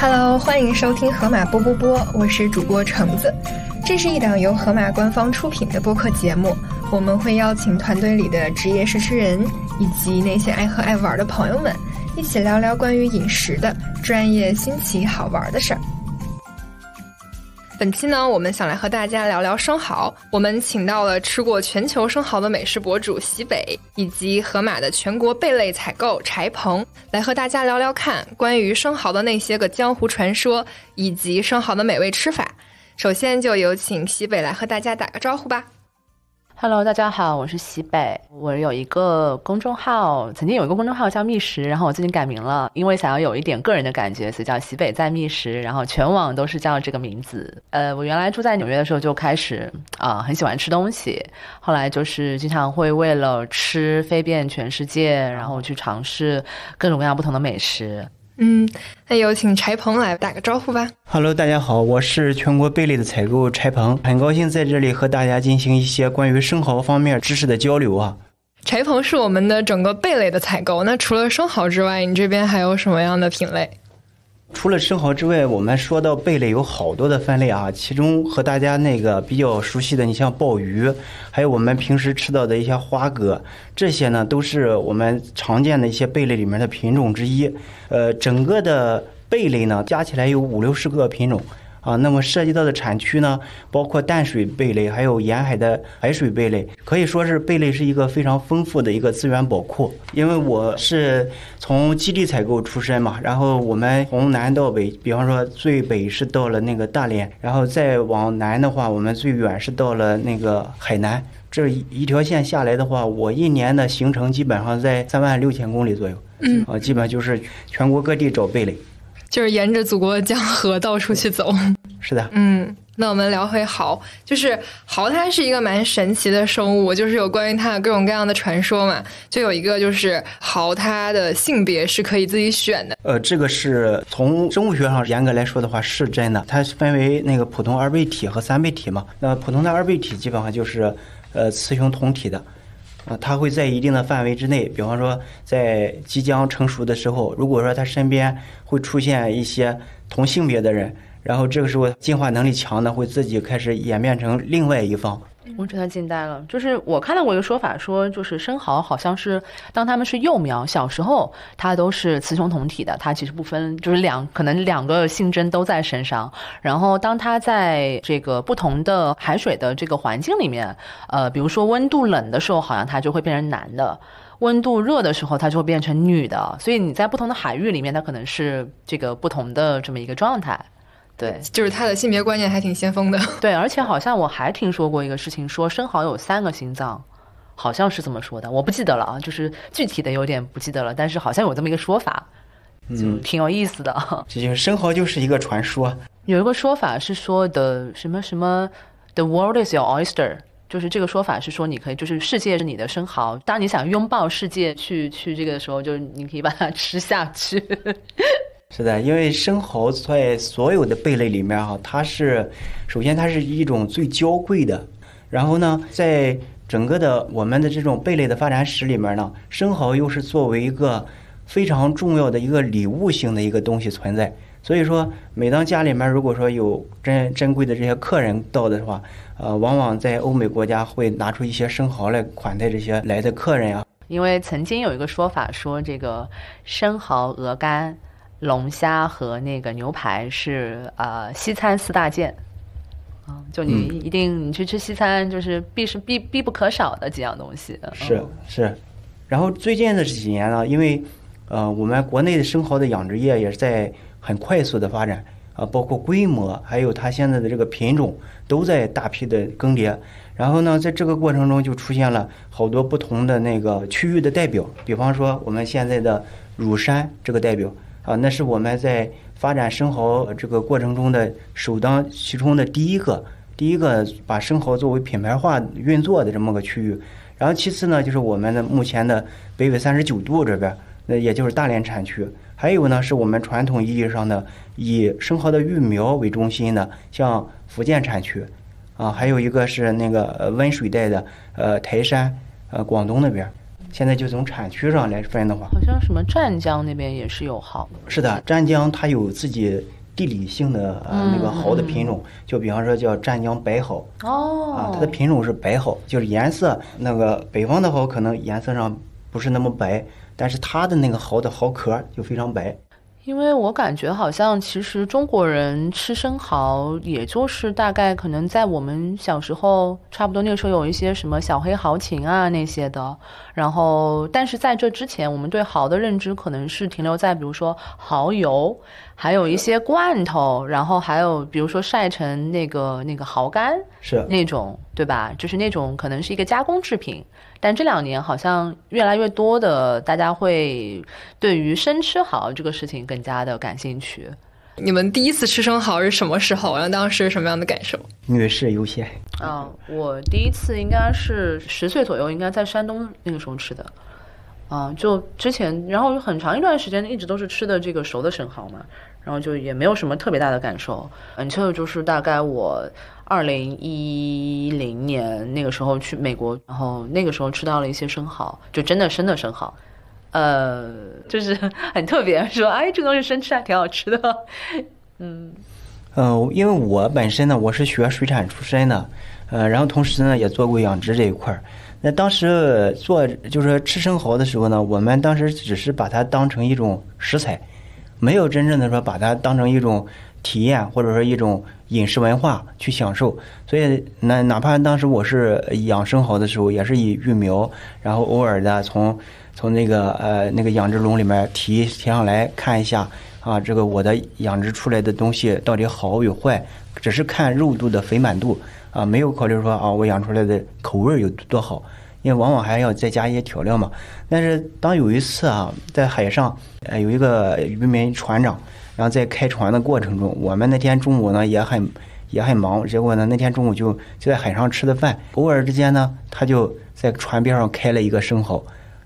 Hello，欢迎收听河马波波波，我是主播橙子。这是一档由河马官方出品的播客节目，我们会邀请团队里的职业试吃人以及那些爱喝爱玩的朋友们，一起聊聊关于饮食的专业、新奇、好玩的事儿。本期呢，我们想来和大家聊聊生蚝。我们请到了吃过全球生蚝的美食博主西北，以及河马的全国贝类采购柴鹏，来和大家聊聊看关于生蚝的那些个江湖传说，以及生蚝的美味吃法。首先就有请西北来和大家打个招呼吧。Hello，大家好，我是西北。我有一个公众号，曾经有一个公众号叫觅食，然后我最近改名了，因为想要有一点个人的感觉，所以叫西北在觅食。然后全网都是叫这个名字。呃，我原来住在纽约的时候就开始啊，很喜欢吃东西，后来就是经常会为了吃飞遍全世界，然后去尝试各种各样不同的美食。嗯，那有请柴鹏来打个招呼吧。Hello，大家好，我是全国贝类的采购柴鹏，很高兴在这里和大家进行一些关于生蚝方面知识的交流啊。柴鹏是我们的整个贝类的采购，那除了生蚝之外，你这边还有什么样的品类？除了生蚝之外，我们说到贝类有好多的分类啊，其中和大家那个比较熟悉的，你像鲍鱼，还有我们平时吃到的一些花蛤，这些呢都是我们常见的一些贝类里面的品种之一。呃，整个的贝类呢加起来有五六十个品种。啊，那么涉及到的产区呢，包括淡水贝类，还有沿海的海水贝类，可以说是贝类是一个非常丰富的一个资源宝库。因为我是从基地采购出身嘛，然后我们从南到北，比方说最北是到了那个大连，然后再往南的话，我们最远是到了那个海南。这一条线下来的话，我一年的行程基本上在三万六千公里左右。嗯，啊，基本就是全国各地找贝类。就是沿着祖国的江河到处去走，是的，嗯，那我们聊回蚝，就是蚝它是一个蛮神奇的生物，就是有关于它的各种各样的传说嘛，就有一个就是蚝它的性别是可以自己选的，呃，这个是从生物学上严格来说的话是真的，它分为那个普通二倍体和三倍体嘛，那普通的二倍体基本上就是呃雌雄同体的。啊，它会在一定的范围之内，比方说在即将成熟的时候，如果说它身边会出现一些同性别的人，然后这个时候进化能力强的会自己开始演变成另外一方。我真的惊呆了，就是我看到过一个说法，说就是生蚝好像是当它们是幼苗，小时候它都是雌雄同体的，它其实不分，就是两可能两个性征都在身上。然后当它在这个不同的海水的这个环境里面，呃，比如说温度冷的时候，好像它就会变成男的；温度热的时候，它就会变成女的。所以你在不同的海域里面，它可能是这个不同的这么一个状态。对，就是他的性别观念还挺先锋的。对，而且好像我还听说过一个事情，说生蚝有三个心脏，好像是这么说的，我不记得了啊，就是具体的有点不记得了，但是好像有这么一个说法，嗯，挺有意思的。这就是生蚝就是一个传说。有一个说法是说的什么什么，The world is your oyster，就是这个说法是说你可以，就是世界是你的生蚝，当你想拥抱世界去去这个的时候，就是你可以把它吃下去。是的，因为生蚝在所有的贝类里面哈，它是首先它是一种最娇贵的，然后呢，在整个的我们的这种贝类的发展史里面呢，生蚝又是作为一个非常重要的一个礼物性的一个东西存在。所以说，每当家里面如果说有珍珍贵的这些客人到的话，呃，往往在欧美国家会拿出一些生蚝来款待这些来的客人啊。因为曾经有一个说法说，这个生蚝、鹅肝。龙虾和那个牛排是呃西餐四大件，啊，就你一定你去吃西餐就是必是必必不可少的几样东西。是是，然后最近的这几年呢，因为呃我们国内的生蚝的养殖业也是在很快速的发展啊，包括规模还有它现在的这个品种都在大批的更迭。然后呢，在这个过程中就出现了好多不同的那个区域的代表，比方说我们现在的乳山这个代表。啊，那是我们在发展生蚝这个过程中的首当其冲的第一个，第一个把生蚝作为品牌化运作的这么个区域。然后其次呢，就是我们的目前的北纬三十九度这边，那也就是大连产区。还有呢，是我们传统意义上的以生蚝的育苗为中心的，像福建产区，啊，还有一个是那个温水带的，呃，台山，呃，广东那边。现在就从产区上来分的话，好像什么湛江那边也是有蚝。是的，湛江它有自己地理性的呃那个蚝的品种，就比方说叫湛江白蚝哦啊，它的品种是白蚝，就是颜色那个北方的蚝可能颜色上不是那么白，但是它的那个蚝的蚝壳就非常白。因为我感觉好像其实中国人吃生蚝，也就是大概可能在我们小时候，差不多那个时候有一些什么小黑蚝情啊那些的。然后，但是在这之前，我们对蚝的认知可能是停留在比如说蚝油，还有一些罐头，然后还有比如说晒成那个那个蚝干是那种，对吧？就是那种可能是一个加工制品。但这两年好像越来越多的大家会对于生吃蚝这个事情更加的感兴趣。你们第一次吃生蚝是什么时候？然后当时什么样的感受？女士优先。啊，我第一次应该是十岁左右，应该在山东那个时候吃的。啊，就之前，然后很长一段时间一直都是吃的这个熟的生蚝嘛，然后就也没有什么特别大的感受。嗯，这个就是大概我。二零一零年那个时候去美国，然后那个时候吃到了一些生蚝，就真的生的生蚝，呃，就是很特别，说哎，这个东西生吃还挺好吃的，嗯，呃，因为我本身呢，我是学水产出身的，呃，然后同时呢也做过养殖这一块儿。那当时做就是吃生蚝的时候呢，我们当时只是把它当成一种食材，没有真正的说把它当成一种。体验或者说一种饮食文化去享受，所以那哪怕当时我是养生蚝的时候，也是以育苗，然后偶尔的从从那个呃那个养殖笼里面提提上来看一下啊，这个我的养殖出来的东西到底好与坏，只是看肉度的肥满度啊，没有考虑说啊我养出来的口味有多好，因为往往还要再加一些调料嘛。但是当有一次啊，在海上呃有一个渔民船长。然后在开船的过程中，我们那天中午呢也很也很忙，结果呢那天中午就就在海上吃的饭，偶尔之间呢他就在船边上开了一个生蚝，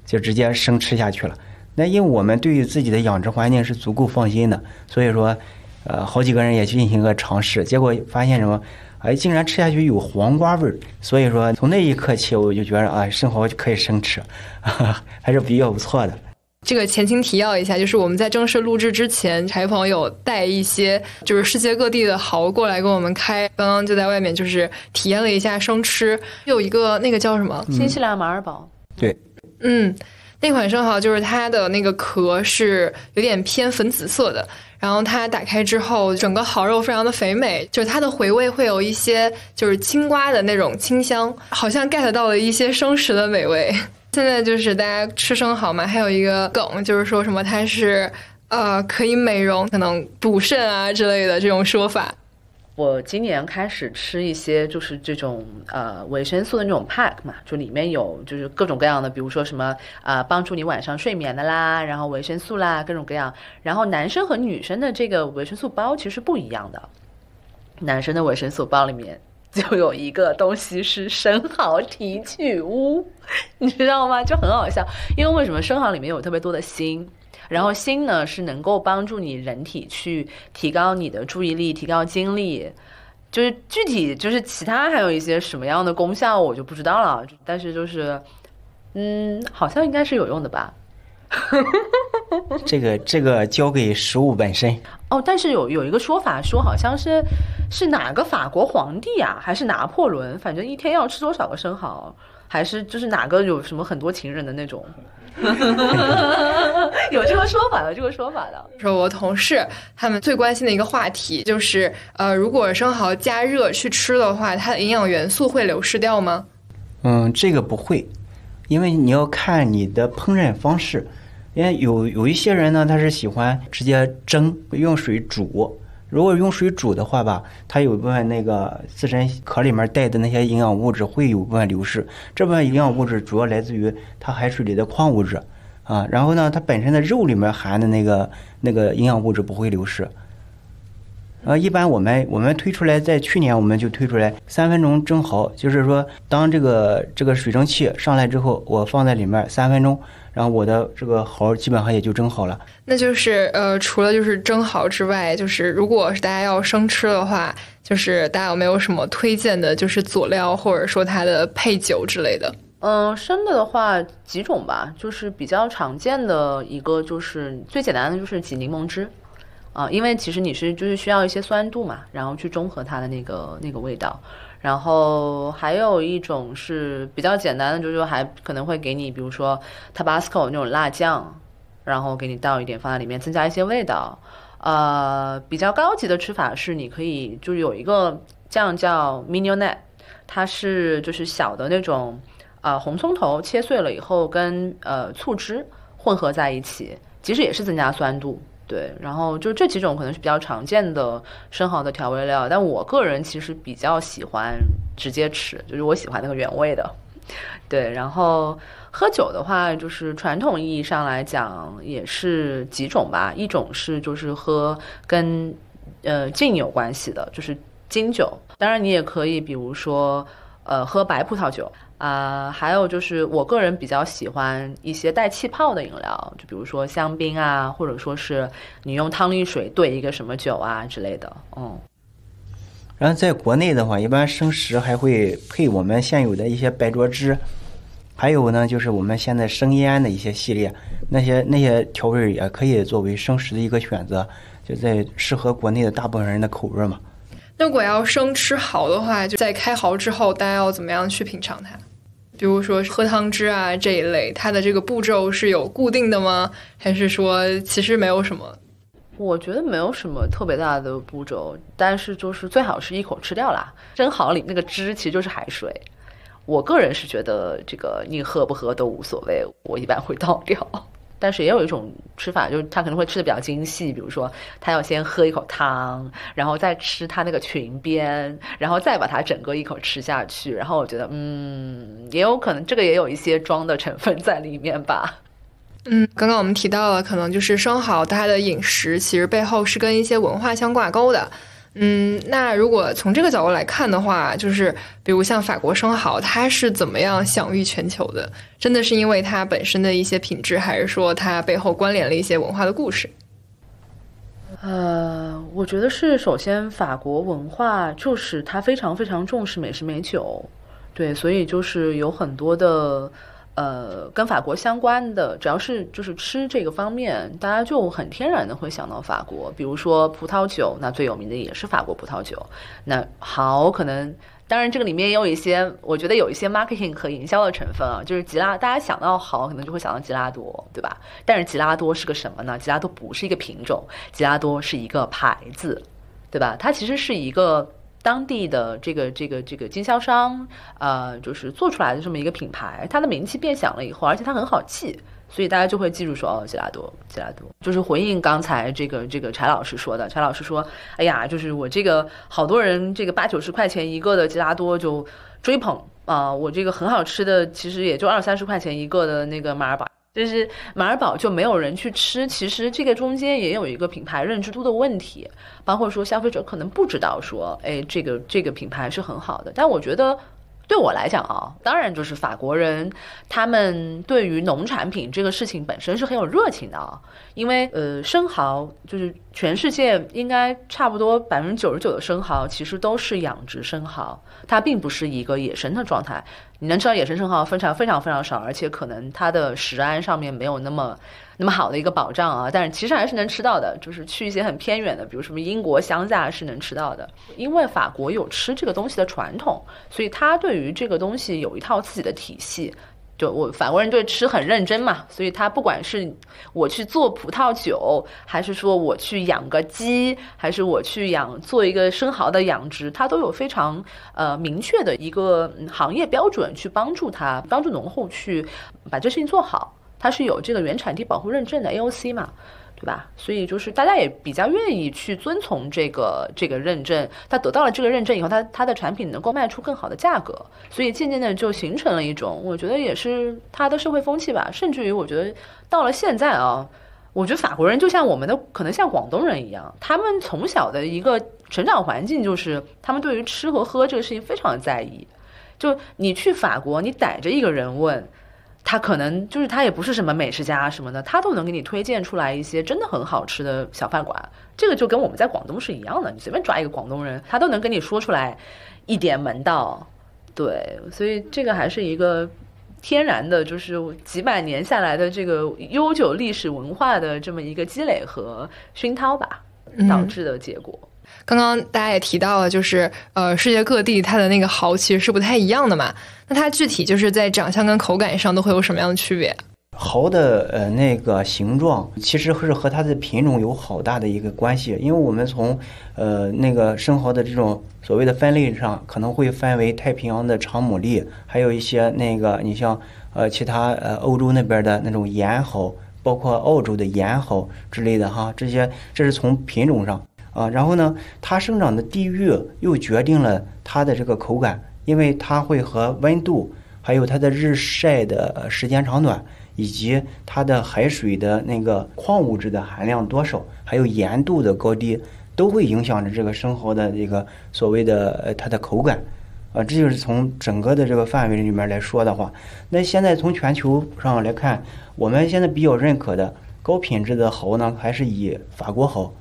就直接生吃下去了。那因为我们对于自己的养殖环境是足够放心的，所以说，呃好几个人也去进行个尝试，结果发现什么？哎，竟然吃下去有黄瓜味儿。所以说从那一刻起，我就觉得啊生蚝可以生吃，还是比较不错的。这个前情提要一下，就是我们在正式录制之前，柴朋友带一些就是世界各地的蚝过来跟我们开，刚刚就在外面就是体验了一下生吃，有一个那个叫什么？新西兰马尔堡，对，嗯，那款生蚝就是它的那个壳是有点偏粉紫色的，然后它打开之后，整个蚝肉非常的肥美，就是它的回味会有一些就是青瓜的那种清香，好像 get 到了一些生食的美味。现在就是大家吃生蚝嘛，还有一个梗就是说什么它是呃可以美容，可能补肾啊之类的这种说法。我今年开始吃一些就是这种呃维生素的那种 pack 嘛，就里面有就是各种各样的，比如说什么啊帮助你晚上睡眠的啦，然后维生素啦各种各样。然后男生和女生的这个维生素包其实不一样的，男生的维生素包里面。就有一个东西是生蚝提取物，你知道吗？就很好笑，因为为什么生蚝里面有特别多的锌，然后锌呢是能够帮助你人体去提高你的注意力、提高精力，就是具体就是其他还有一些什么样的功效我就不知道了，但是就是，嗯，好像应该是有用的吧。这个这个交给食物本身哦，但是有有一个说法说，好像是是哪个法国皇帝啊，还是拿破仑，反正一天要吃多少个生蚝，还是就是哪个有什么很多情人的那种，有这个说法的，这个说法的。说我同事他们最关心的一个话题就是，呃，如果生蚝加热去吃的话，它的营养元素会流失掉吗？嗯，这个不会，因为你要看你的烹饪方式。因为有有一些人呢，他是喜欢直接蒸，用水煮。如果用水煮的话吧，它有一部分那个自身壳里面带的那些营养物质会有部分流失。这部分营养物质主要来自于它海水里的矿物质啊。然后呢，它本身的肉里面含的那个那个营养物质不会流失。呃，一般我们我们推出来，在去年我们就推出来三分钟蒸蚝，就是说，当这个这个水蒸气上来之后，我放在里面三分钟。然后我的这个蚝基本上也就蒸好了。那就是呃，除了就是蒸蚝之外，就是如果是大家要生吃的话，就是大家有没有什么推荐的，就是佐料或者说它的配酒之类的？嗯，生的的话几种吧，就是比较常见的一个就是最简单的就是挤柠檬汁，啊，因为其实你是就是需要一些酸度嘛，然后去中和它的那个那个味道。然后还有一种是比较简单的，就是说还可能会给你，比如说 Tabasco 那种辣酱，然后给你倒一点放在里面，增加一些味道。呃，比较高级的吃法是你可以就是有一个酱叫 Mignonette，它是就是小的那种啊红葱头切碎了以后跟呃醋汁混合在一起，其实也是增加酸度。对，然后就这几种可能是比较常见的生蚝的调味料，但我个人其实比较喜欢直接吃，就是我喜欢那个原味的。对，然后喝酒的话，就是传统意义上来讲也是几种吧，一种是就是喝跟呃劲有关系的，就是金酒，当然你也可以比如说呃喝白葡萄酒。啊，还有就是我个人比较喜欢一些带气泡的饮料，就比如说香槟啊，或者说是你用汤力水兑一个什么酒啊之类的，嗯。然后在国内的话，一般生食还会配我们现有的一些白灼汁，还有呢就是我们现在生腌的一些系列，那些那些调味也可以作为生食的一个选择，就在适合国内的大部分人的口味嘛。那如果要生吃蚝的话，就在开蚝之后，大家要怎么样去品尝它？比如说喝汤汁啊这一类，它的这个步骤是有固定的吗？还是说其实没有什么？我觉得没有什么特别大的步骤，但是就是最好是一口吃掉啦。生蚝里那个汁其实就是海水，我个人是觉得这个你喝不喝都无所谓，我一般会倒掉。但是也有一种吃法，就是他可能会吃的比较精细，比如说他要先喝一口汤，然后再吃他那个裙边，然后再把它整个一口吃下去。然后我觉得，嗯，也有可能这个也有一些装的成分在里面吧。嗯，刚刚我们提到了，可能就是生蚝它的饮食其实背后是跟一些文化相挂钩的。嗯，那如果从这个角度来看的话，就是比如像法国生蚝，它是怎么样享誉全球的？真的是因为它本身的一些品质，还是说它背后关联了一些文化的故事？呃，我觉得是，首先法国文化就是它非常非常重视美食美酒，对，所以就是有很多的。呃，跟法国相关的，只要是就是吃这个方面，大家就很天然的会想到法国。比如说葡萄酒，那最有名的也是法国葡萄酒。那好，可能当然这个里面也有一些，我觉得有一些 marketing 和营销的成分啊，就是吉拉，大家想到好，可能就会想到吉拉多，对吧？但是吉拉多是个什么呢？吉拉多不是一个品种，吉拉多是一个牌子，对吧？它其实是一个。当地的这个这个这个经销商，呃，就是做出来的这么一个品牌，它的名气变响了以后，而且它很好记，所以大家就会记住说哦，吉拉多，吉拉多，就是回应刚才这个这个柴老师说的，柴老师说，哎呀，就是我这个好多人这个八九十块钱一个的吉拉多就追捧啊，我这个很好吃的其实也就二三十块钱一个的那个马尔堡。就是马尔堡就没有人去吃，其实这个中间也有一个品牌认知度的问题，包括说消费者可能不知道说，哎，这个这个品牌是很好的。但我觉得对我来讲啊，当然就是法国人他们对于农产品这个事情本身是很有热情的啊，因为呃生蚝就是全世界应该差不多百分之九十九的生蚝其实都是养殖生蚝，它并不是一个野生的状态。你能吃到野生生蚝非常非常非常少，而且可能它的食安上面没有那么那么好的一个保障啊。但是其实还是能吃到的，就是去一些很偏远的，比如什么英国乡下是能吃到的。因为法国有吃这个东西的传统，所以他对于这个东西有一套自己的体系。就我法国人对吃很认真嘛，所以他不管是我去做葡萄酒，还是说我去养个鸡，还是我去养做一个生蚝的养殖，他都有非常呃明确的一个行业标准去帮助他，帮助农户去把这事情做好。它是有这个原产地保护认证的 AOC 嘛。对吧？所以就是大家也比较愿意去遵从这个这个认证。他得到了这个认证以后，他他的产品能够卖出更好的价格，所以渐渐的就形成了一种，我觉得也是他的社会风气吧。甚至于我觉得到了现在啊，我觉得法国人就像我们的可能像广东人一样，他们从小的一个成长环境就是他们对于吃和喝这个事情非常在意。就你去法国，你逮着一个人问。他可能就是他也不是什么美食家什么的，他都能给你推荐出来一些真的很好吃的小饭馆。这个就跟我们在广东是一样的，你随便抓一个广东人，他都能跟你说出来一点门道。对，所以这个还是一个天然的，就是几百年下来的这个悠久历史文化的这么一个积累和熏陶吧，导致的结果。刚刚大家也提到了，就是呃，世界各地它的那个蚝其实是不太一样的嘛。那它具体就是在长相跟口感上都会有什么样的区别？蚝的呃那个形状其实是和它的品种有好大的一个关系，因为我们从呃那个生蚝的这种所谓的分类上，可能会分为太平洋的长牡蛎，还有一些那个你像呃其他呃欧洲那边的那种盐蚝，包括澳洲的盐蚝之类的哈，这些这是从品种上啊，然后呢，它生长的地域又决定了它的这个口感，因为它会和温度，还有它的日晒的时间长短。以及它的海水的那个矿物质的含量多少，还有盐度的高低，都会影响着这个生蚝的这个所谓的呃它的口感，啊，这就是从整个的这个范围里面来说的话，那现在从全球上来看，我们现在比较认可的高品质的蚝呢，还是以法国蚝，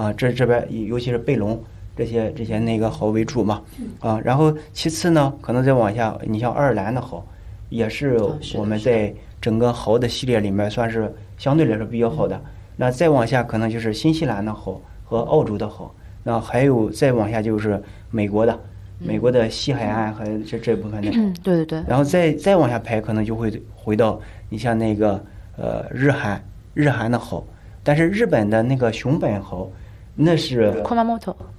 啊，这这边尤其是贝隆这些这些那个蚝为主嘛，啊，然后其次呢，可能再往下，你像爱尔兰的蚝，也是我们在。整个蚝的系列里面算是相对来说比较好的，那再往下可能就是新西兰的蚝和澳洲的蚝，那还有再往下就是美国的，美国的西海岸和这这部分的，对对对，然后再再往下排，可能就会回到你像那个呃日韩日韩的蚝，但是日本的那个熊本蚝，那是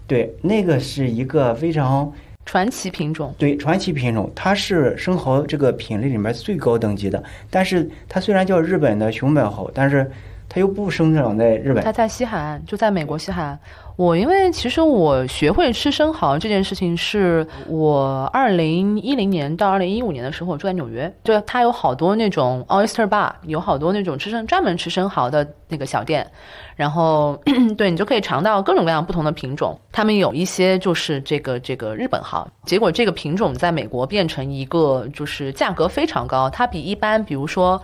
对，那个是一个非常。传奇品种，对传奇品种，它是生蚝这个品类里面最高等级的。但是它虽然叫日本的熊本蚝，但是它又不生长在日本，它在西海岸，就在美国西海岸。我因为其实我学会吃生蚝这件事情，是我二零一零年到二零一五年的时候，我住在纽约，就它有好多那种 oyster bar，有好多那种吃生专门吃生蚝的那个小店，然后 对你就可以尝到各种各样不同的品种。他们有一些就是这个这个日本蚝，结果这个品种在美国变成一个就是价格非常高，它比一般比如说。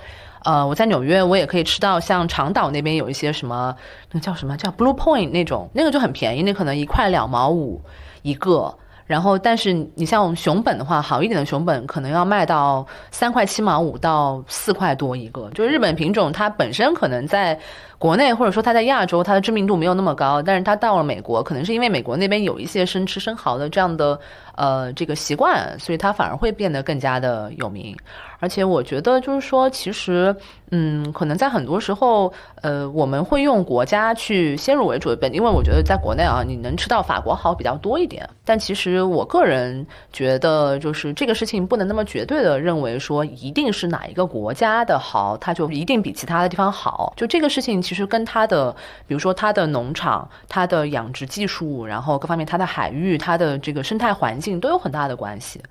呃，我在纽约，我也可以吃到像长岛那边有一些什么，那叫什么叫 Blue Point 那种，那个就很便宜，那可能一块两毛五一个。然后，但是你像熊本的话，好一点的熊本可能要卖到三块七毛五到四块多一个。就是日本品种，它本身可能在国内或者说它在亚洲，它的知名度没有那么高，但是它到了美国，可能是因为美国那边有一些生吃生蚝的这样的呃这个习惯，所以它反而会变得更加的有名。而且我觉得，就是说，其实，嗯，可能在很多时候，呃，我们会用国家去先入为主的本，因为我觉得在国内啊，你能吃到法国蚝比较多一点。但其实我个人觉得，就是这个事情不能那么绝对的认为说，一定是哪一个国家的蚝，它就一定比其他的地方好。就这个事情，其跟它的，比如说它的农场、它的养殖技术，然后各方面它的海域、它的这个生态环境都有很大的关系。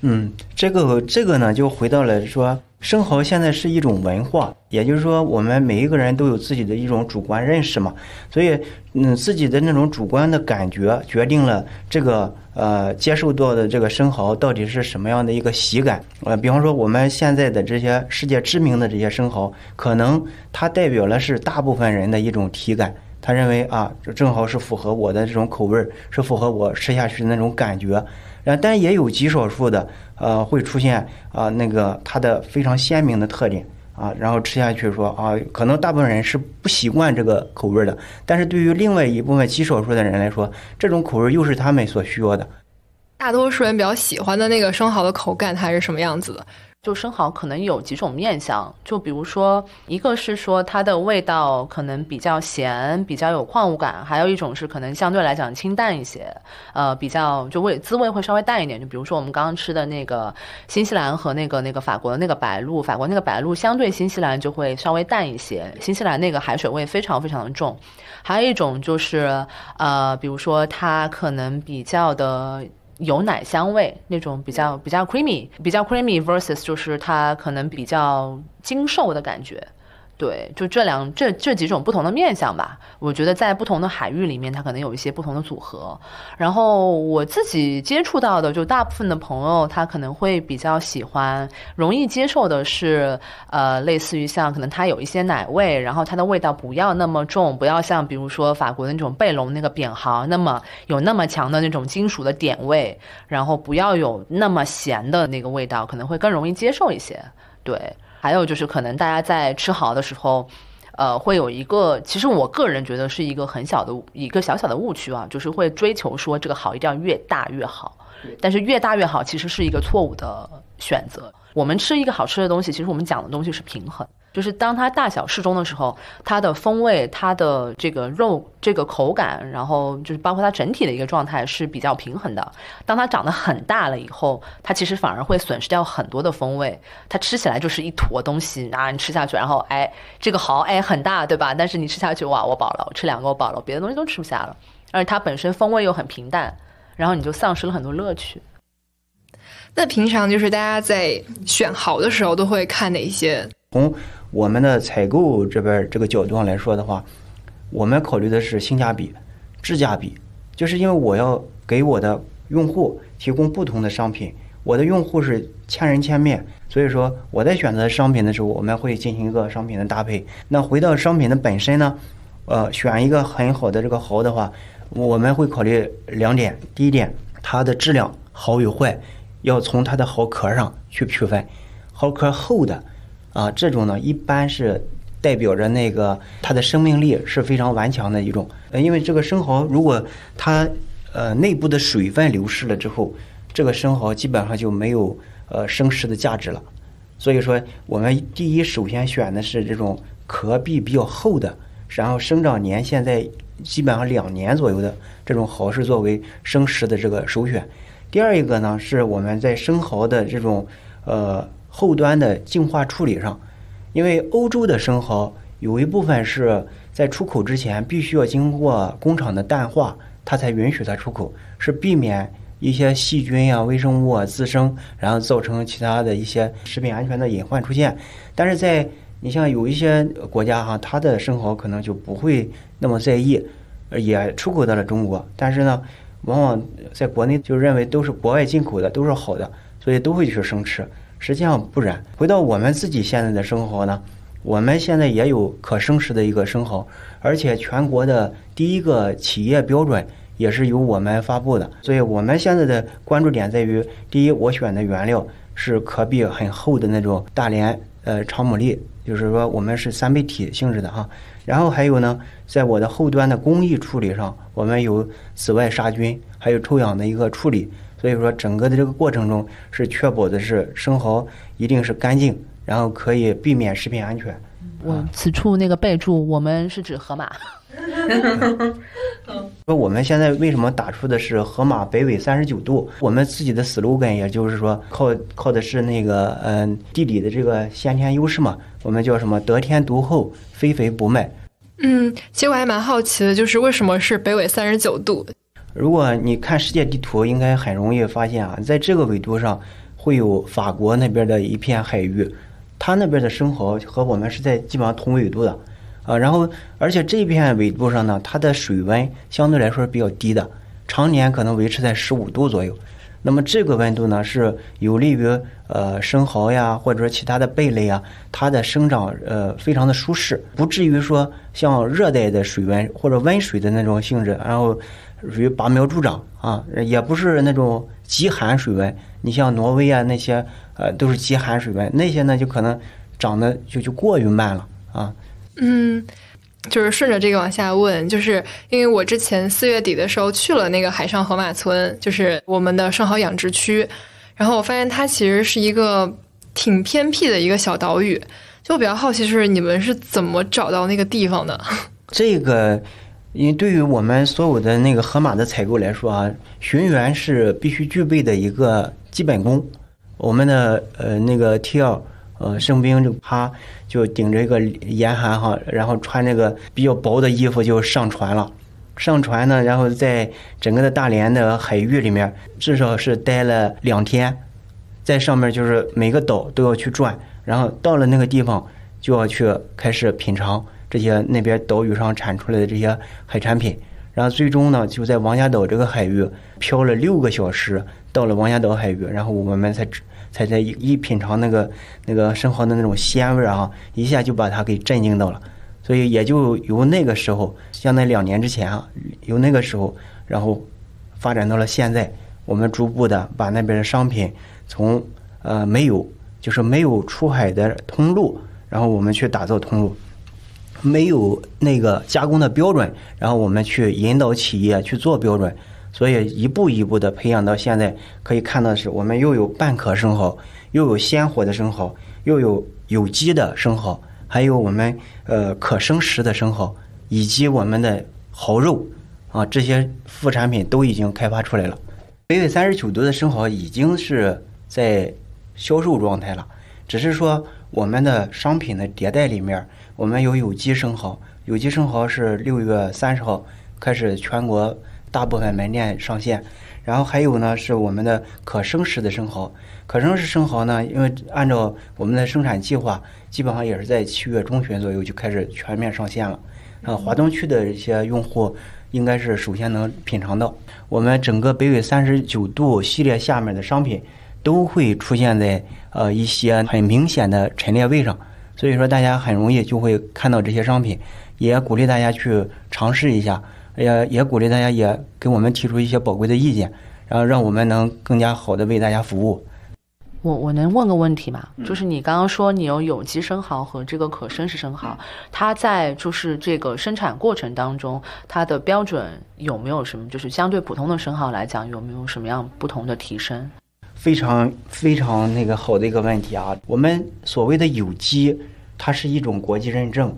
嗯，这个这个呢，就回到了说，生蚝现在是一种文化，也就是说，我们每一个人都有自己的一种主观认识嘛，所以，嗯，自己的那种主观的感觉决定了这个呃接受到的这个生蚝到底是什么样的一个喜感。呃，比方说我们现在的这些世界知名的这些生蚝，可能它代表了是大部分人的一种体感，他认为啊，这正好是符合我的这种口味儿，是符合我吃下去的那种感觉。然但也有极少数的，呃，会出现啊那个它的非常鲜明的特点啊，然后吃下去说啊，可能大部分人是不习惯这个口味的，但是对于另外一部分极少数的人来说，这种口味又是他们所需要的。大多数人比较喜欢的那个生蚝的口感，它是什么样子的？就生蚝可能有几种面相，就比如说，一个是说它的味道可能比较咸，比较有矿物感；还有一种是可能相对来讲清淡一些，呃，比较就味滋味会稍微淡一点。就比如说我们刚刚吃的那个新西兰和那个那个法国的那个白鹭，法国那个白鹭相对新西兰就会稍微淡一些，新西兰那个海水味非常非常的重。还有一种就是呃，比如说它可能比较的。有奶香味，那种比较比较 creamy，比较 creamy versus 就是它可能比较精瘦的感觉。对，就这两这这几种不同的面相吧，我觉得在不同的海域里面，它可能有一些不同的组合。然后我自己接触到的，就大部分的朋友，他可能会比较喜欢、容易接受的是，呃，类似于像可能它有一些奶味，然后它的味道不要那么重，不要像比如说法国的那种贝龙那个扁航那么有那么强的那种金属的点味，然后不要有那么咸的那个味道，可能会更容易接受一些。对。还有就是，可能大家在吃蚝的时候，呃，会有一个，其实我个人觉得是一个很小的一个小小的误区啊，就是会追求说这个蚝一定要越大越好，但是越大越好其实是一个错误的选择。我们吃一个好吃的东西，其实我们讲的东西是平衡。就是当它大小适中的时候，它的风味、它的这个肉、这个口感，然后就是包括它整体的一个状态是比较平衡的。当它长得很大了以后，它其实反而会损失掉很多的风味，它吃起来就是一坨东西啊，你吃下去，然后哎，这个蚝哎很大，对吧？但是你吃下去哇，我饱了，我吃两个我饱了，别的东西都吃不下了，而且它本身风味又很平淡，然后你就丧失了很多乐趣。那平常就是大家在选蚝的时候都会看哪些？从我们的采购这边这个角度上来说的话，我们考虑的是性价比、质价比，就是因为我要给我的用户提供不同的商品，我的用户是千人千面，所以说我在选择商品的时候，我们会进行一个商品的搭配。那回到商品的本身呢，呃，选一个很好的这个蚝的话，我们会考虑两点：第一点，它的质量好与坏，要从它的蚝壳上去区分，蚝壳厚的。啊，这种呢一般是代表着那个它的生命力是非常顽强的一种。呃，因为这个生蚝如果它呃内部的水分流失了之后，这个生蚝基本上就没有呃生食的价值了。所以说，我们第一首先选的是这种壳壁比较厚的，然后生长年限在基本上两年左右的这种蚝是作为生食的这个首选。第二一个呢是我们在生蚝的这种呃。后端的净化处理上，因为欧洲的生蚝有一部分是在出口之前必须要经过工厂的淡化，它才允许它出口，是避免一些细菌呀、微生物啊滋生，然后造成其他的一些食品安全的隐患出现。但是在你像有一些国家哈，它的生蚝可能就不会那么在意，也出口到了中国，但是呢，往往在国内就认为都是国外进口的，都是好的，所以都会去生吃。实际上不然。回到我们自己现在的生蚝呢，我们现在也有可生食的一个生蚝，而且全国的第一个企业标准也是由我们发布的。所以我们现在的关注点在于：第一，我选的原料是壳壁很厚的那种大连呃长牡蛎，就是说我们是三倍体性质的哈。然后还有呢，在我的后端的工艺处理上，我们有紫外杀菌，还有臭氧的一个处理。所以说，整个的这个过程中是确保的是生蚝一定是干净，然后可以避免食品安全。我此处那个备注，我们是指河马。说我们现在为什么打出的是河马北纬三十九度？我们自己的 slogan 也就是说，靠靠的是那个嗯地理的这个先天优势嘛。我们叫什么？得天独厚，非肥不卖。嗯，其实我还蛮好奇的，就是为什么是北纬三十九度？如果你看世界地图，应该很容易发现啊，在这个纬度上会有法国那边的一片海域，它那边的生蚝和我们是在基本上同纬度的，啊，然后而且这片纬度上呢，它的水温相对来说是比较低的，常年可能维持在十五度左右。那么这个温度呢，是有利于呃生蚝呀，或者说其他的贝类啊，它的生长呃非常的舒适，不至于说像热带的水温或者温水的那种性质，然后。属于拔苗助长啊，也不是那种极寒水温。你像挪威啊那些，呃，都是极寒水温，那些呢就可能长得就就过于慢了啊。嗯，就是顺着这个往下问，就是因为我之前四月底的时候去了那个海上河马村，就是我们的生蚝养殖区，然后我发现它其实是一个挺偏僻的一个小岛屿，就我比较好奇，就是你们是怎么找到那个地方的？这个。因为对于我们所有的那个河马的采购来说啊，寻源是必须具备的一个基本功。我们的呃那个 T 二呃圣兵就他就顶着一个严寒哈，然后穿那个比较薄的衣服就上船了。上船呢，然后在整个的大连的海域里面，至少是待了两天，在上面就是每个岛都要去转，然后到了那个地方就要去开始品尝这些那边岛屿上产出来的这些海产品。然后最终呢，就在王家岛这个海域漂了六个小时，到了王家岛海域，然后我们才才在一品尝那个那个生蚝的那种鲜味啊，一下就把它给震惊到了。所以也就由那个时候，像那两年之前啊，由那个时候，然后发展到了现在，我们逐步的把那边的商品从呃没有，就是没有出海的通路，然后我们去打造通路。没有那个加工的标准，然后我们去引导企业去做标准，所以一步一步的培养到现在，可以看到是我们又有半壳生蚝，又有鲜活的生蚝，又有有机的生蚝，还有我们呃可生食的生蚝，以及我们的蚝肉啊这些副产品都已经开发出来了。北纬三十九度的生蚝已经是在销售状态了，只是说我们的商品的迭代里面。我们有有机生蚝，有机生蚝是六月三十号开始全国大部分门店上线，然后还有呢是我们的可生食的生蚝，可生食生蚝呢，因为按照我们的生产计划，基本上也是在七月中旬左右就开始全面上线了。啊，华东区的一些用户应该是首先能品尝到我们整个北纬三十九度系列下面的商品都会出现在呃一些很明显的陈列位上。所以说，大家很容易就会看到这些商品，也鼓励大家去尝试一下，也也鼓励大家也给我们提出一些宝贵的意见，然后让我们能更加好的为大家服务。我我能问个问题吗？就是你刚刚说你有有机生蚝和这个可生食生蚝，它在就是这个生产过程当中，它的标准有没有什么？就是相对普通的生蚝来讲，有没有什么样不同的提升？非常非常那个好的一个问题啊！我们所谓的有机，它是一种国际认证，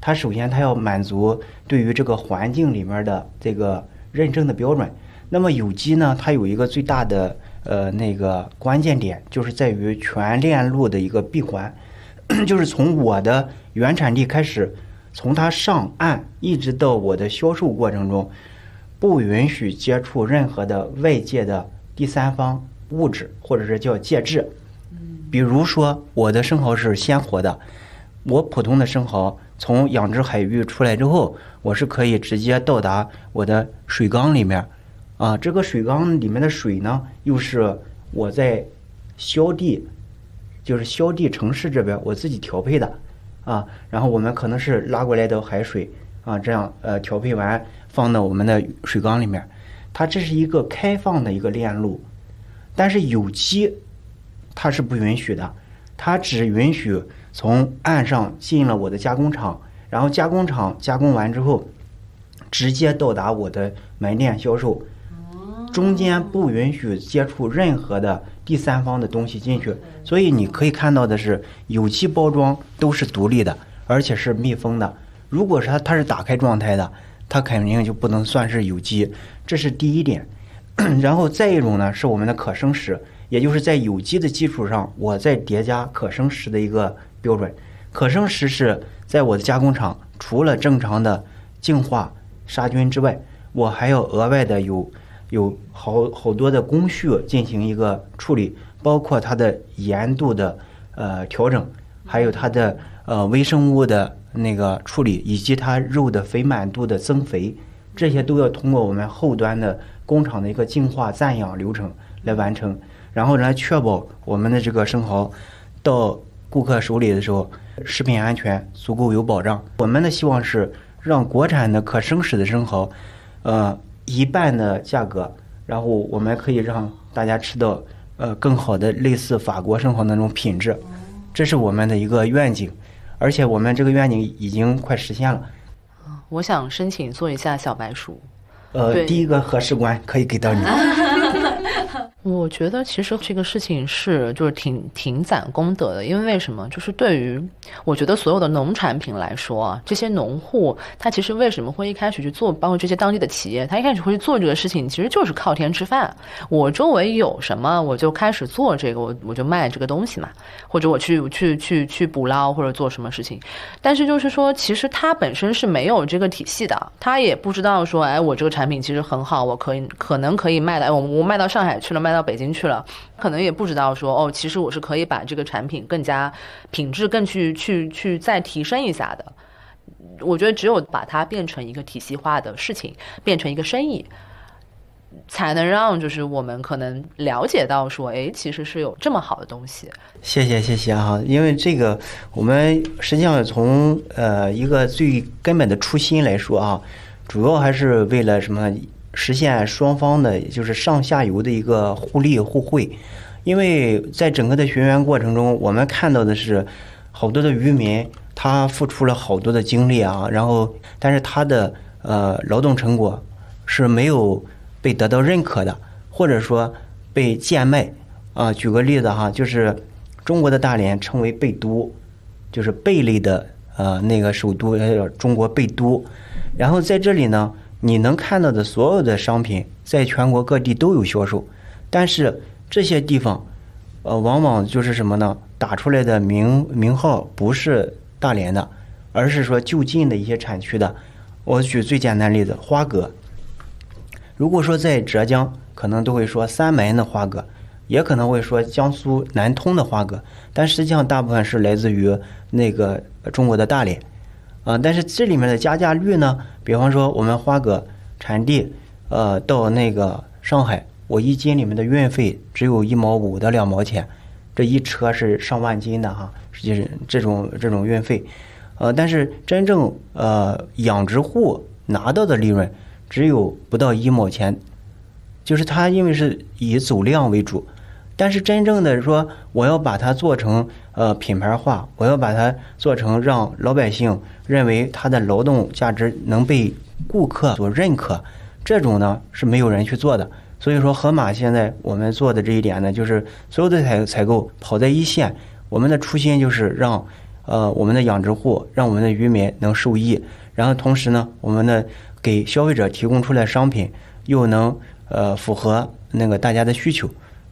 它首先它要满足对于这个环境里面的这个认证的标准。那么有机呢，它有一个最大的呃那个关键点，就是在于全链路的一个闭环，就是从我的原产地开始，从它上岸一直到我的销售过程中，不允许接触任何的外界的第三方。物质或者是叫介质，比如说我的生蚝是鲜活的，我普通的生蚝从养殖海域出来之后，我是可以直接到达我的水缸里面，啊，这个水缸里面的水呢，又是我在销地，就是销地城市这边我自己调配的，啊，然后我们可能是拉过来的海水，啊，这样呃调配完放到我们的水缸里面，它这是一个开放的一个链路。但是有机，它是不允许的，它只允许从岸上进了我的加工厂，然后加工厂加工完之后，直接到达我的门店销售，中间不允许接触任何的第三方的东西进去。所以你可以看到的是，有机包装都是独立的，而且是密封的。如果是它它是打开状态的，它肯定就不能算是有机，这是第一点。然后再一种呢，是我们的可生食，也就是在有机的基础上，我再叠加可生食的一个标准。可生食是在我的加工厂，除了正常的净化杀菌之外，我还要额外的有有好好多的工序进行一个处理，包括它的盐度的呃调整，还有它的呃微生物的那个处理，以及它肉的肥满度的增肥，这些都要通过我们后端的。工厂的一个净化暂养流程来完成，然后来确保我们的这个生蚝到顾客手里的时候，食品安全足够有保障。我们的希望是让国产的可生食的生蚝，呃，一半的价格，然后我们可以让大家吃到呃更好的类似法国生蚝那种品质，这是我们的一个愿景，而且我们这个愿景已经快实现了。我想申请做一下小白鼠。呃，第一个合适官可以给到你。我觉得其实这个事情是就是挺挺攒功德的，因为为什么？就是对于我觉得所有的农产品来说，这些农户他其实为什么会一开始去做，包括这些当地的企业，他一开始会去做这个事情，其实就是靠天吃饭。我周围有什么，我就开始做这个，我我就卖这个东西嘛，或者我去去去去捕捞或者做什么事情。但是就是说，其实他本身是没有这个体系的，他也不知道说，哎，我这个产品其实很好，我可以可能可以卖的，我我卖到上海去了，卖。到北京去了，可能也不知道说哦，其实我是可以把这个产品更加品质更去去去再提升一下的。我觉得只有把它变成一个体系化的事情，变成一个生意，才能让就是我们可能了解到说，哎，其实是有这么好的东西。谢谢谢谢哈，因为这个我们实际上从呃一个最根本的初心来说啊，主要还是为了什么实现双方的，就是上下游的一个互利互惠。因为在整个的学员过程中，我们看到的是好多的渔民。他付出了好多的精力啊，然后，但是他的呃劳动成果是没有被得到认可的，或者说被贱卖啊。举个例子哈，就是中国的大连称为贝都，就是贝类的呃那个首都，叫中国贝都。然后在这里呢，你能看到的所有的商品，在全国各地都有销售，但是这些地方呃往往就是什么呢？打出来的名名号不是。大连的，而是说就近的一些产区的。我举最简单例子，花蛤。如果说在浙江，可能都会说三门的花蛤，也可能会说江苏南通的花蛤，但实际上大部分是来自于那个中国的大连。啊，但是这里面的加价率呢？比方说我们花蛤产地，呃，到那个上海，我一斤里面的运费只有一毛五到两毛钱，这一车是上万斤的哈。实际是这种这种运费，呃，但是真正呃养殖户拿到的利润只有不到一毛钱，就是他因为是以走量为主，但是真正的说我要把它做成呃品牌化，我要把它做成让老百姓认为它的劳动价值能被顾客所认可，这种呢是没有人去做的。所以说，盒马现在我们做的这一点呢，就是所有的采采购跑在一线。我们的初心就是让，呃，我们的养殖户，让我们的渔民能受益，然后同时呢，我们的给消费者提供出来商品又能呃符合那个大家的需求，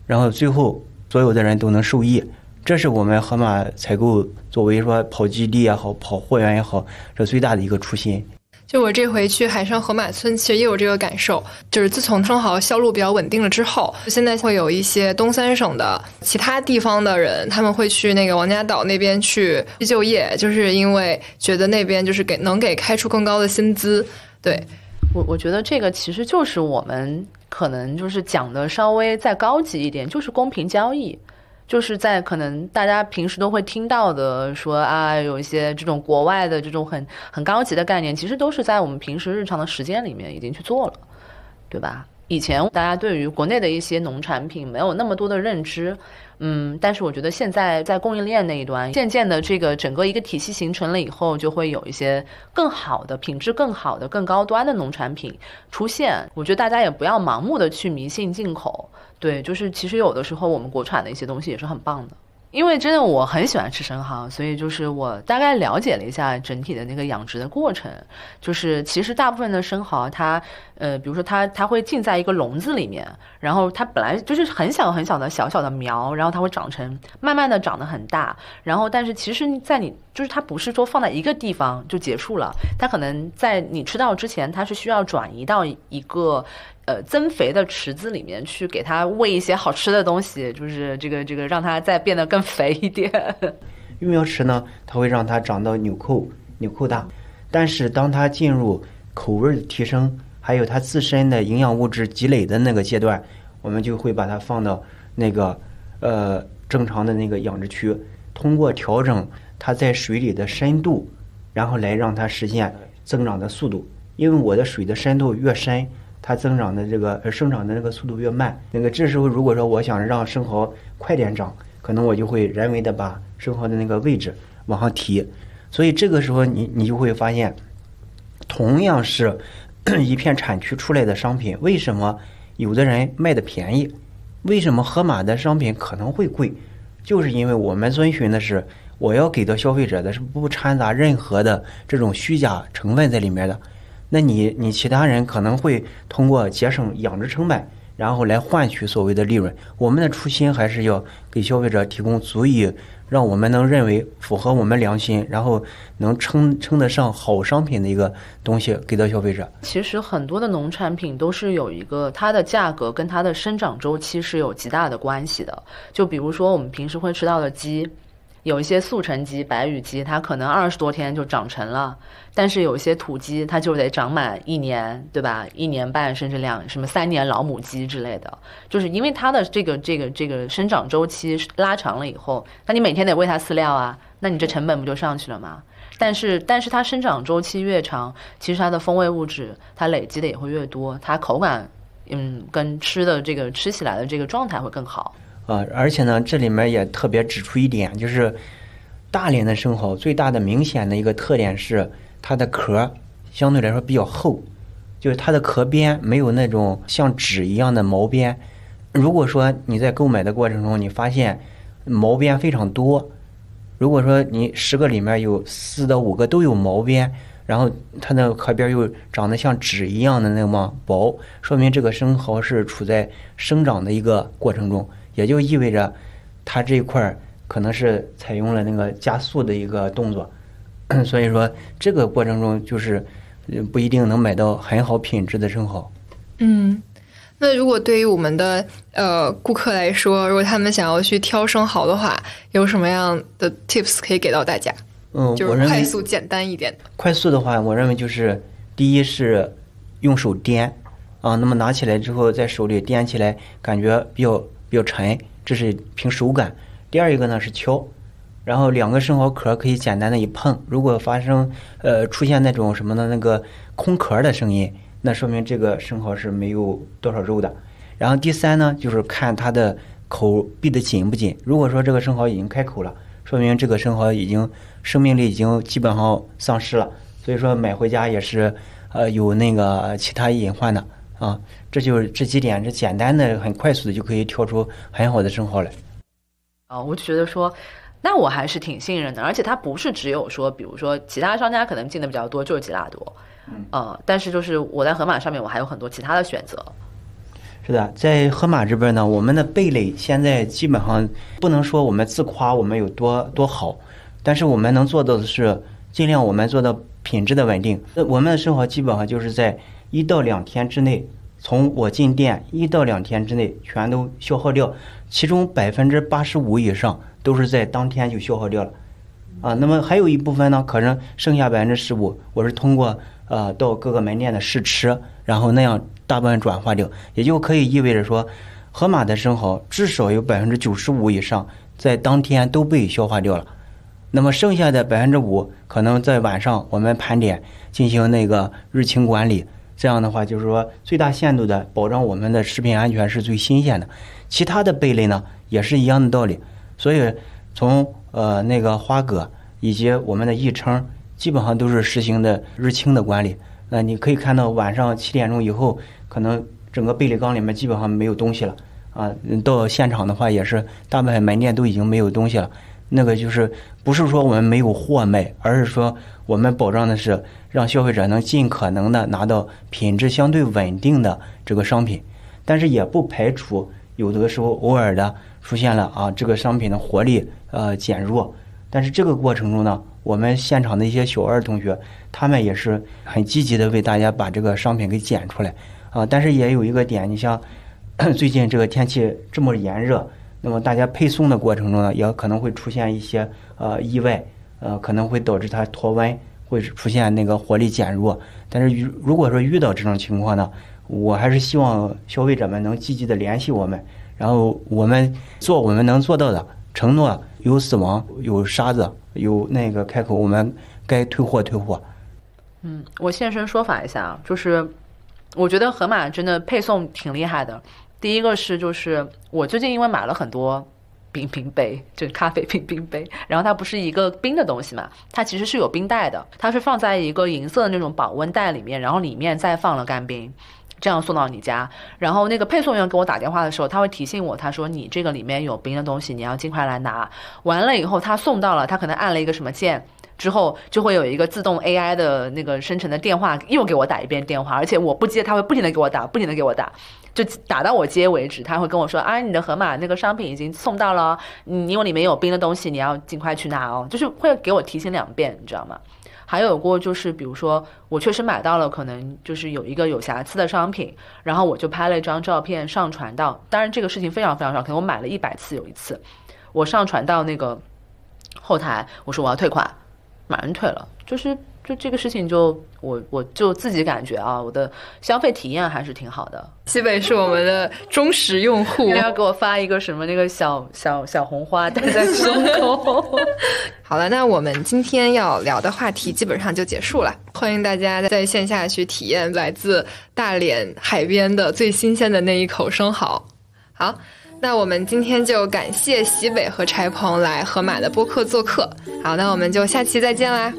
然后最后所有的人都能受益，这是我们盒马采购作为说跑基地也好，跑货源也好，这最大的一个初心。就我这回去海上河马村，其实也有这个感受。就是自从生蚝销路比较稳定了之后，现在会有一些东三省的其他地方的人，他们会去那个王家岛那边去就业，就是因为觉得那边就是给能给开出更高的薪资。对我，我觉得这个其实就是我们可能就是讲的稍微再高级一点，就是公平交易。就是在可能大家平时都会听到的说啊，有一些这种国外的这种很很高级的概念，其实都是在我们平时日常的时间里面已经去做了，对吧？以前大家对于国内的一些农产品没有那么多的认知，嗯，但是我觉得现在在供应链那一端，渐渐的这个整个一个体系形成了以后，就会有一些更好的品质、更好的、更高端的农产品出现。我觉得大家也不要盲目的去迷信进口。对，就是其实有的时候我们国产的一些东西也是很棒的，因为真的我很喜欢吃生蚝，所以就是我大概了解了一下整体的那个养殖的过程，就是其实大部分的生蚝它。呃，比如说它它会浸在一个笼子里面，然后它本来就是很小很小的小小的苗，然后它会长成慢慢的长得很大，然后但是其实，在你就是它不是说放在一个地方就结束了，它可能在你吃到之前，它是需要转移到一个呃增肥的池子里面去给它喂一些好吃的东西，就是这个这个让它再变得更肥一点。育苗池呢，它会让它长到纽扣纽扣大，但是当它进入口味的提升。还有它自身的营养物质积累的那个阶段，我们就会把它放到那个呃正常的那个养殖区，通过调整它在水里的深度，然后来让它实现增长的速度。因为我的水的深度越深，它增长的这个生长的那个速度越慢。那个这时候如果说我想让生蚝快点长，可能我就会人为的把生蚝的那个位置往上提。所以这个时候你你就会发现，同样是。一片产区出来的商品，为什么有的人卖的便宜？为什么盒马的商品可能会贵？就是因为我们遵循的是，我要给到消费者的是不掺杂任何的这种虚假成分在里面的。那你你其他人可能会通过节省养殖成本，然后来换取所谓的利润。我们的初心还是要给消费者提供足以让我们能认为符合我们良心，然后能称称得上好商品的一个东西给到消费者。其实很多的农产品都是有一个它的价格跟它的生长周期是有极大的关系的。就比如说我们平时会吃到的鸡。有一些速成鸡、白羽鸡，它可能二十多天就长成了，但是有一些土鸡，它就得长满一年，对吧？一年半甚至两什么三年老母鸡之类的，就是因为它的这个这个这个生长周期拉长了以后，那你每天得喂它饲料啊，那你这成本不就上去了吗？但是但是它生长周期越长，其实它的风味物质它累积的也会越多，它口感嗯跟吃的这个吃起来的这个状态会更好。啊，而且呢，这里面也特别指出一点，就是大连的生蚝最大的明显的一个特点是它的壳相对来说比较厚，就是它的壳边没有那种像纸一样的毛边。如果说你在购买的过程中你发现毛边非常多，如果说你十个里面有四到五个都有毛边，然后它的壳边又长得像纸一样的那么薄，说明这个生蚝是处在生长的一个过程中。也就意味着，它这一块儿可能是采用了那个加速的一个动作，所以说这个过程中就是不一定能买到很好品质的生蚝。嗯，那如果对于我们的呃顾客来说，如果他们想要去挑生蚝的话，有什么样的 tips 可以给到大家？嗯，就是快速简单一点的。快速的话，我认为就是第一是用手掂啊，那么拿起来之后在手里掂起来，感觉比较。比较沉，这是凭手感。第二一个呢是敲，然后两个生蚝壳可以简单的一碰，如果发生呃出现那种什么的那个空壳的声音，那说明这个生蚝是没有多少肉的。然后第三呢就是看它的口闭得紧不紧，如果说这个生蚝已经开口了，说明这个生蚝已经生命力已经基本上丧失了，所以说买回家也是呃有那个其他隐患的。啊，这就是这几点，这简单的、很快速的就可以挑出很好的生蚝来。啊，我就觉得说，那我还是挺信任的，而且它不是只有说，比如说其他商家可能进的比较多，就是吉拉多，嗯，但是就是我在盒马上面，我还有很多其他的选择。是的，在盒马这边呢，我们的贝类现在基本上不能说我们自夸我们有多多好，但是我们能做到的是尽量我们做到品质的稳定。那我们的生蚝基本上就是在。一到两天之内，从我进店一到两天之内全都消耗掉，其中百分之八十五以上都是在当天就消耗掉了，啊，那么还有一部分呢，可能剩下百分之十五，我是通过呃到各个门店的试吃，然后那样大部分转化掉，也就可以意味着说，盒马的生蚝至少有百分之九十五以上在当天都被消化掉了，那么剩下的百分之五可能在晚上我们盘点进行那个日清管理。这样的话，就是说最大限度的保障我们的食品安全是最新鲜的。其他的贝类呢，也是一样的道理。所以从呃那个花蛤以及我们的益称，基本上都是实行的日清的管理。那你可以看到晚上七点钟以后，可能整个贝类缸里面基本上没有东西了啊。到现场的话，也是大部分门店都已经没有东西了。那个就是不是说我们没有货卖，而是说我们保障的是让消费者能尽可能的拿到品质相对稳定的这个商品，但是也不排除有的时候偶尔的出现了啊这个商品的活力呃减弱，但是这个过程中呢，我们现场的一些小二同学他们也是很积极的为大家把这个商品给剪出来啊，但是也有一个点，你像 最近这个天气这么炎热。那么大家配送的过程中呢，也可能会出现一些呃意外，呃可能会导致它脱温，会出现那个活力减弱。但是遇如果说遇到这种情况呢，我还是希望消费者们能积极的联系我们，然后我们做我们能做到的，承诺有死亡、有沙子、有那个开口，我们该退货退货。嗯，我现身说法一下啊，就是我觉得盒马真的配送挺厉害的。第一个是，就是我最近因为买了很多冰冰杯，就是咖啡冰冰杯，然后它不是一个冰的东西嘛，它其实是有冰袋的，它是放在一个银色的那种保温袋里面，然后里面再放了干冰，这样送到你家。然后那个配送员给我打电话的时候，他会提醒我，他说你这个里面有冰的东西，你要尽快来拿。完了以后他送到了，他可能按了一个什么键。之后就会有一个自动 AI 的那个生成的电话又给我打一遍电话，而且我不接，他会不停的给我打，不停的给我打，就打到我接为止。他会跟我说啊，你的盒马那个商品已经送到了，你因为里面有冰的东西，你要尽快去拿哦，就是会给我提醒两遍，你知道吗？还有过就是，比如说我确实买到了，可能就是有一个有瑕疵的商品，然后我就拍了一张照片上传到，当然这个事情非常非常少，可能我买了一百次有一次，我上传到那个后台，我说我要退款，马上退了，就是。就这个事情，就我我就自己感觉啊，我的消费体验还是挺好的。西北是我们的忠实用户，要给我发一个什么那个小小小红花戴在胸口。好了，那我们今天要聊的话题基本上就结束了。欢迎大家在线下去体验来自大连海边的最新鲜的那一口生蚝。好，那我们今天就感谢西北和柴鹏来河马的播客做客。好，那我们就下期再见啦，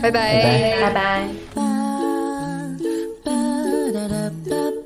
拜拜，拜拜，拜拜。